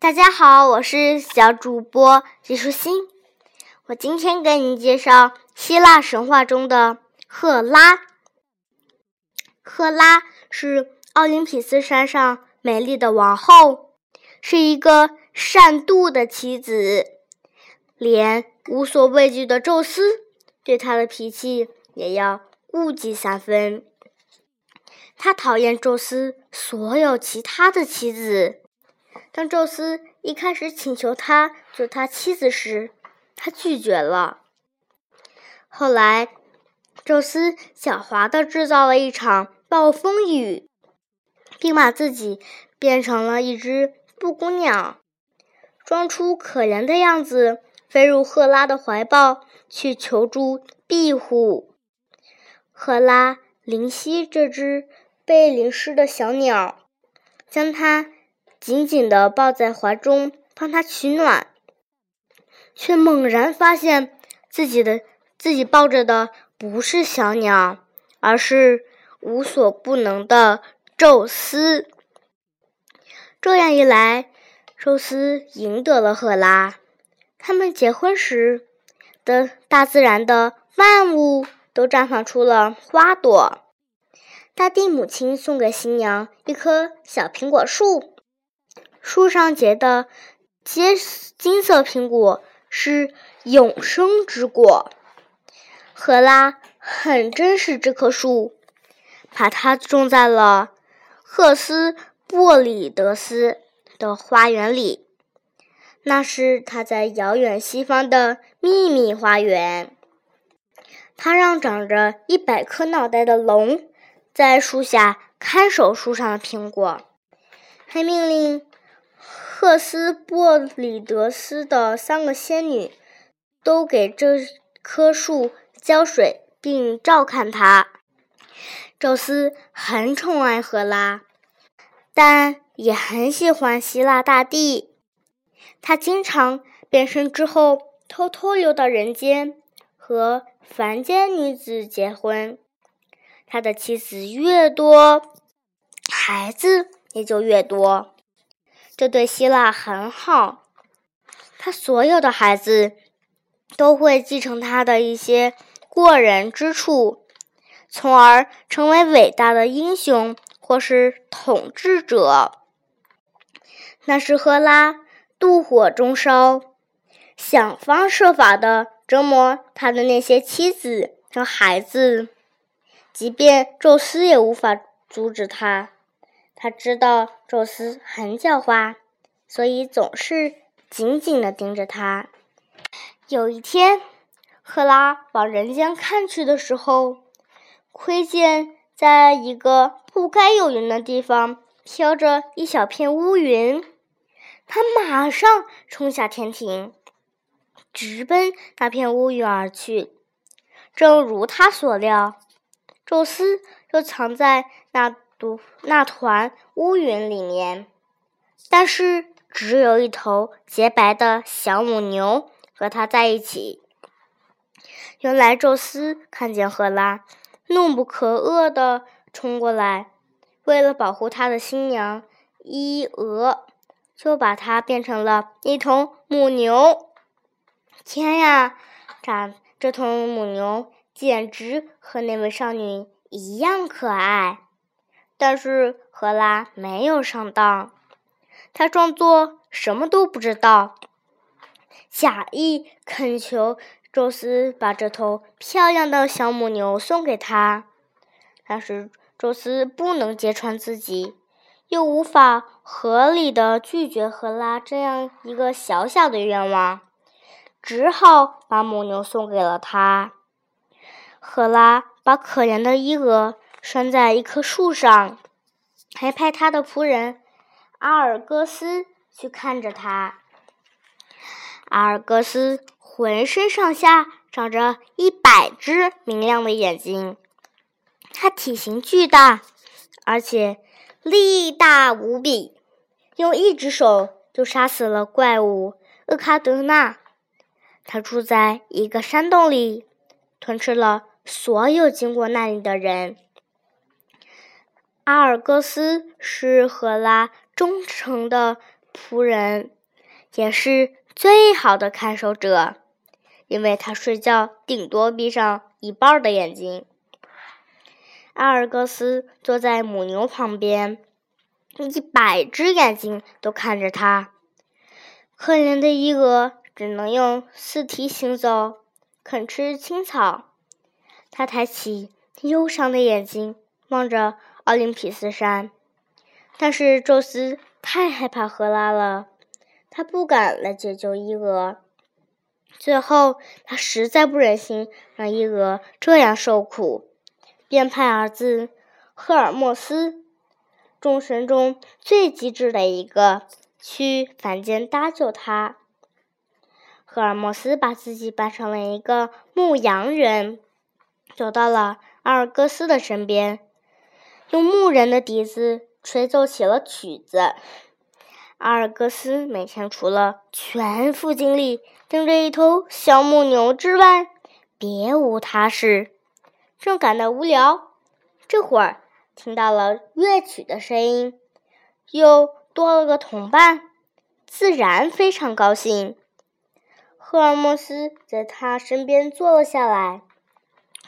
大家好，我是小主播季舒心。我今天给你介绍希腊神话中的赫拉。赫拉是奥林匹斯山上美丽的王后，是一个善妒的妻子。连无所畏惧的宙斯对她的脾气也要顾忌三分。他讨厌宙斯所有其他的妻子。当宙斯一开始请求他做他妻子时，他拒绝了。后来，宙斯狡猾地制造了一场暴风雨，并把自己变成了一只布谷鸟，装出可怜的样子，飞入赫拉的怀抱去求助庇护。赫拉灵犀这只被淋湿的小鸟，将它。紧紧地抱在怀中，帮他取暖，却猛然发现自己的自己抱着的不是小鸟，而是无所不能的宙斯。这样一来，宙斯赢得了赫拉。他们结婚时的大自然的万物都绽放出了花朵。大地母亲送给新娘一棵小苹果树。树上结的金金色苹果是永生之果。赫拉很珍视这棵树，把它种在了赫斯珀里德斯的花园里。那是他在遥远西方的秘密花园。他让长着一百颗脑袋的龙在树下看守树上的苹果，还命令。赫斯珀里德斯的三个仙女都给这棵树浇水并照看它。宙斯很宠爱赫拉，但也很喜欢希腊大地。他经常变身之后偷偷溜到人间，和凡间女子结婚。他的妻子越多，孩子也就越多。这对希腊很好，他所有的孩子都会继承他的一些过人之处，从而成为伟大的英雄或是统治者。那是赫拉妒火中烧，想方设法的折磨他的那些妻子和孩子，即便宙斯也无法阻止他。他知道宙斯很狡猾，所以总是紧紧地盯着他。有一天，赫拉往人间看去的时候，窥见在一个不该有云的地方飘着一小片乌云。他马上冲下天庭，直奔那片乌云而去。正如他所料，宙斯就藏在那。那团乌云里面，但是只有一头洁白的小母牛和它在一起。原来宙斯看见赫拉怒不可遏地冲过来，为了保护他的新娘伊俄，就把它变成了一头母牛。天呀，这这头母牛简直和那位少女一样可爱。但是赫拉没有上当，她装作什么都不知道，假意恳求宙斯把这头漂亮的小母牛送给他。但是宙斯不能揭穿自己，又无法合理的拒绝赫拉这样一个小小的愿望，只好把母牛送给了他。赫拉把可怜的伊俄。拴在一棵树上，还派他的仆人阿尔戈斯去看着他。阿尔戈斯浑身上下长着一百只明亮的眼睛，他体型巨大，而且力大无比，用一只手就杀死了怪物厄卡德纳。他住在一个山洞里，吞吃了所有经过那里的人。阿尔戈斯是赫拉忠诚的仆人，也是最好的看守者，因为他睡觉顶多闭上一半的眼睛。阿尔戈斯坐在母牛旁边，一百只眼睛都看着他。可怜的伊俄只能用四蹄行走，啃吃青草。他抬起忧伤的眼睛望着奥林匹斯山，但是宙斯太害怕赫拉了，他不敢来解救伊俄。最后，他实在不忍心让伊俄这样受苦。便派儿子赫尔墨斯，众神中最机智的一个，去凡间搭救他。赫尔墨斯把自己扮成了一个牧羊人，走到了阿尔戈斯的身边，用牧人的笛子吹奏起了曲子。阿尔戈斯每天除了全副精力盯着一头小母牛之外，别无他事。正感到无聊，这会儿听到了乐曲的声音，又多了个同伴，自然非常高兴。赫尔墨斯在他身边坐了下来，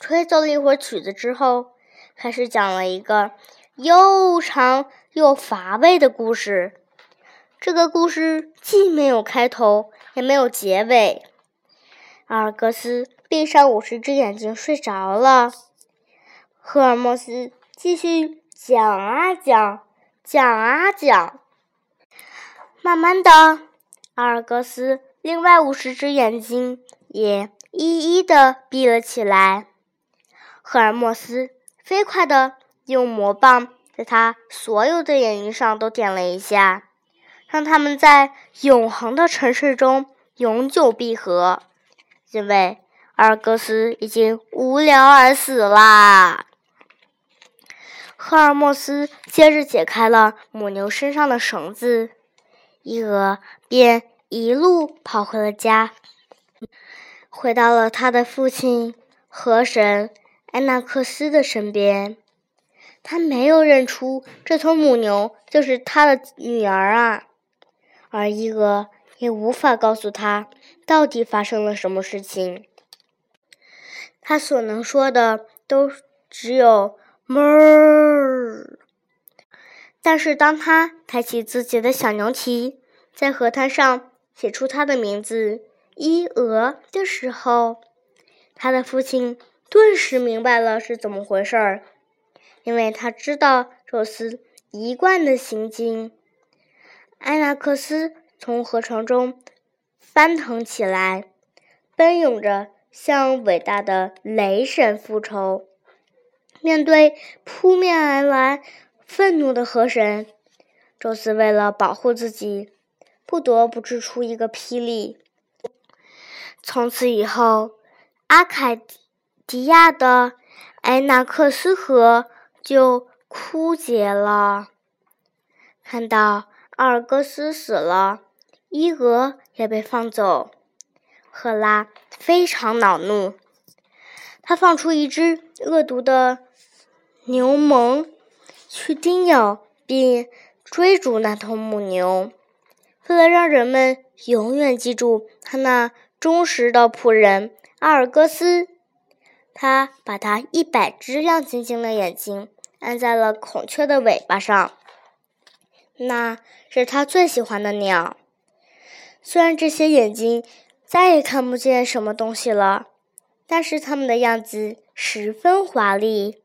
吹奏了一会儿曲子之后，开始讲了一个又长又乏味的故事。这个故事既没有开头，也没有结尾。阿尔戈斯。闭上五十只眼睛睡着了。赫尔墨斯继续讲啊讲，讲啊讲。慢慢的，阿尔戈斯另外五十只眼睛也一一的闭了起来。赫尔墨斯飞快的用魔棒在他所有的眼睛上都点了一下，让他们在永恒的沉睡中永久闭合，因为。阿尔戈斯已经无聊而死啦。赫尔墨斯接着解开了母牛身上的绳子，伊俄便一路跑回了家，回到了他的父亲河神埃纳克斯的身边。他没有认出这头母牛就是他的女儿啊，而伊俄也无法告诉他到底发生了什么事情。他所能说的都只有“哞儿”，但是当他抬起自己的小牛蹄，在河滩上写出他的名字“伊俄”的时候，他的父亲顿时明白了是怎么回事儿，因为他知道宙斯一贯的行径。埃纳克斯从河床中翻腾起来，奔涌着。向伟大的雷神复仇。面对扑面而来愤怒的河神，宙斯为了保护自己，不得不掷出一个霹雳。从此以后，阿凯迪亚的埃纳克斯河就枯竭了。看到阿尔戈斯死了，伊俄也被放走。赫拉非常恼怒，他放出一只恶毒的牛虻，去叮咬并追逐那头母牛。为了让人们永远记住他那忠实的仆人阿尔戈斯，他把他一百只亮晶晶的眼睛按在了孔雀的尾巴上，那是他最喜欢的鸟。虽然这些眼睛。再也看不见什么东西了，但是它们的样子十分华丽。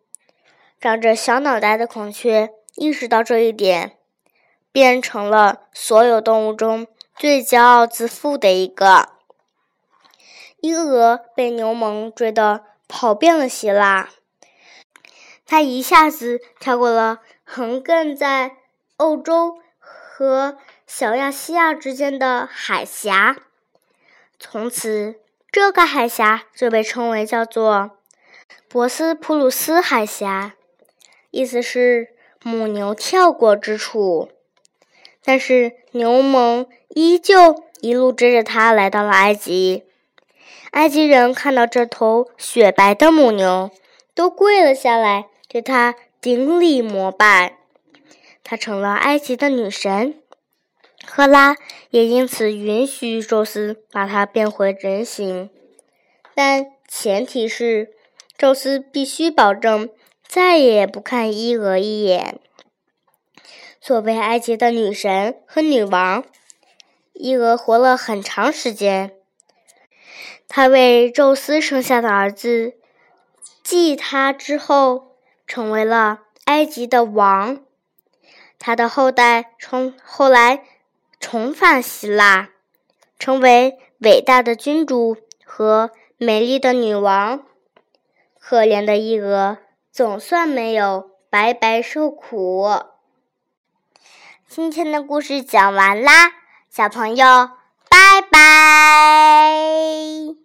长着小脑袋的孔雀意识到这一点，变成了所有动物中最骄傲自负的一个。伊俄被牛虻追得跑遍了希腊，他一下子跳过了横亘在欧洲和小亚细亚之间的海峡。从此，这个海峡就被称为叫做博斯普鲁斯海峡，意思是母牛跳过之处。但是牛虻依旧一路追着他来到了埃及。埃及人看到这头雪白的母牛，都跪了下来，对它顶礼膜拜。它成了埃及的女神。赫拉也因此允许宙斯把他变回人形，但前提是宙斯必须保证再也不看伊俄一眼。作为埃及的女神和女王，伊俄活了很长时间。他为宙斯生下的儿子继他之后，成为了埃及的王。他的后代从后来。重返希腊，成为伟大的君主和美丽的女王。可怜的伊俄总算没有白白受苦。今天的故事讲完啦，小朋友，拜拜。